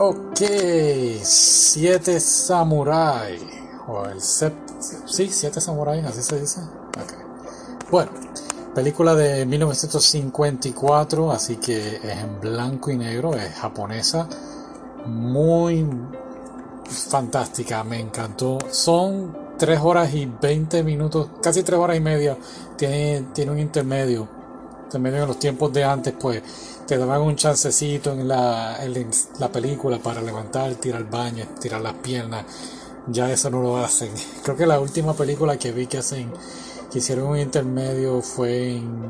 Ok, Siete Samurai. O el sept... Sí, Siete Samurai, así se dice. Bueno, película de 1954, así que es en blanco y negro, es japonesa. Muy fantástica, me encantó. Son 3 horas y 20 minutos, casi 3 horas y media. Tiene, tiene un intermedio. Intermedio en los tiempos de antes, pues te daban un chancecito en la, en la película para levantar, tirar el baño, tirar las piernas. Ya eso no lo hacen. Creo que la última película que vi que hacen, que hicieron un intermedio fue en,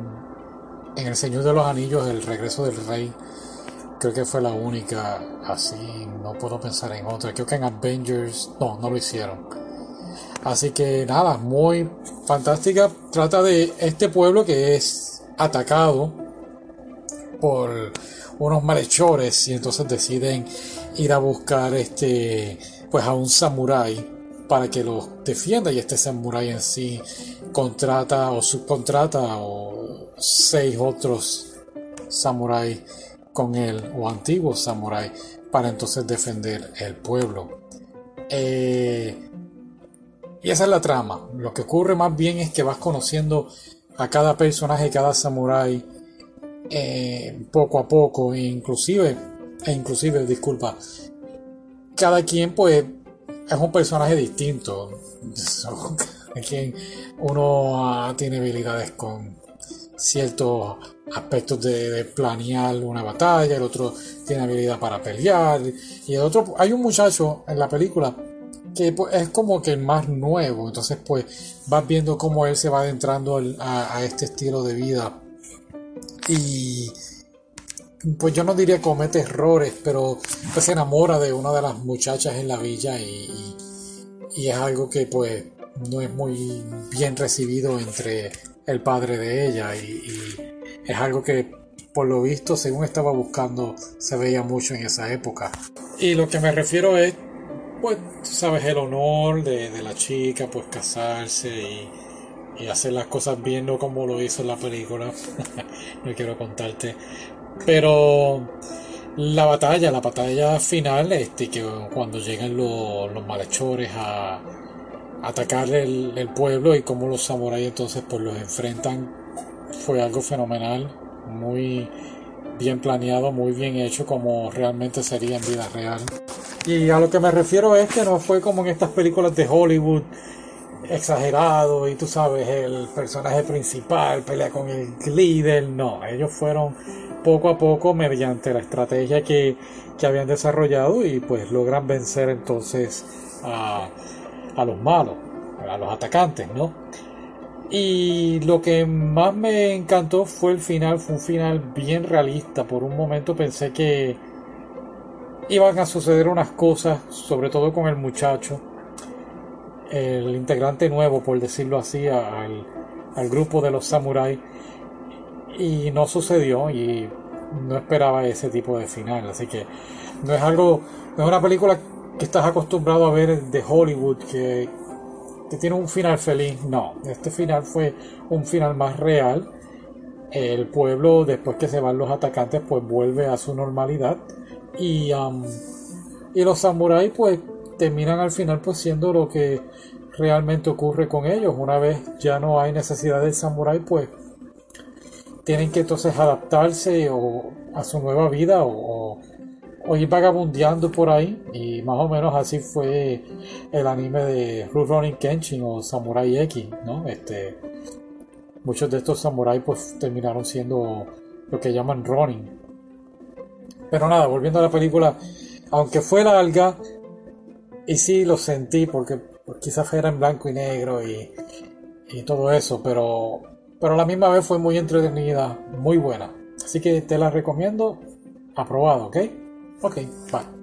en El Señor de los Anillos, El Regreso del Rey. Creo que fue la única así, no puedo pensar en otra. Creo que en Avengers, no, no lo hicieron. Así que nada, muy fantástica. Trata de este pueblo que es atacado por unos malhechores y entonces deciden ir a buscar este pues a un samurái para que los defienda y este samurái en sí contrata o subcontrata o seis otros samuráis con él o antiguos samuráis para entonces defender el pueblo. Eh, y esa es la trama. Lo que ocurre más bien es que vas conociendo a cada personaje, cada samurái eh, poco a poco, e inclusive, e inclusive, disculpa, cada quien pues es un personaje distinto. quien uno ah, tiene habilidades con ciertos aspectos de, planear una batalla, el otro tiene habilidad para pelear, y el otro, hay un muchacho en la película que pues, es como que el más nuevo, entonces pues vas viendo cómo él se va adentrando a este estilo de vida. Y pues yo no diría comete errores, pero pues se enamora de una de las muchachas en la villa y, es algo que pues no es muy bien recibido entre el padre de ella. Y, es algo que por lo visto según estaba buscando se veía mucho en esa época. Y lo que me refiero es pues sabes el honor de, de la chica pues casarse y y hacer las cosas bien, no como lo hizo en la película. no quiero contarte. Pero la batalla, la batalla final, este, que cuando llegan los, los malhechores a, atacar el, el, pueblo y como los samuráis entonces pues los enfrentan, fue algo fenomenal, muy bien planeado, muy bien hecho como realmente sería en vida real. Y a lo que me refiero es que no fue como en estas películas de Hollywood exagerado y tú sabes, el personaje principal pelea con el líder. No, ellos fueron poco a poco mediante la estrategia que, que habían desarrollado y pues logran vencer entonces a, a los malos, a los atacantes, ¿no? Y lo que más me encantó fue el final, fue un final bien realista. Por un momento pensé que iban a suceder unas cosas, sobre todo con el muchacho, el integrante nuevo, por decirlo así, al, grupo de los samuráis. Y no sucedió y no esperaba ese tipo de final. Así que no es algo, no es una película que estás acostumbrado a ver de Hollywood que tiene un final feliz. No, este final fue un final más real. El pueblo, después que se van los atacantes, pues vuelve a su normalidad. Y, um, y los samuráis, pues terminan al final pues siendo lo que realmente ocurre con ellos. Una vez ya no hay necesidad del samurái, pues tienen que entonces adaptarse o, a su nueva vida o, ir vagabundeando por ahí. Y más o menos así fue el anime de Rurouni Kenshin o Samurai X, ¿no? Este, muchos de estos samuráis pues terminaron siendo lo que llaman Ronin. Pero nada, volviendo a la película, aunque fue larga, y sí lo sentí porque pues, quizás era en blanco y negro y, y todo eso, pero, pero a la misma vez fue muy entretenida, muy buena. Así que te la recomiendo, aprobado, ¿ok? Ok, bye.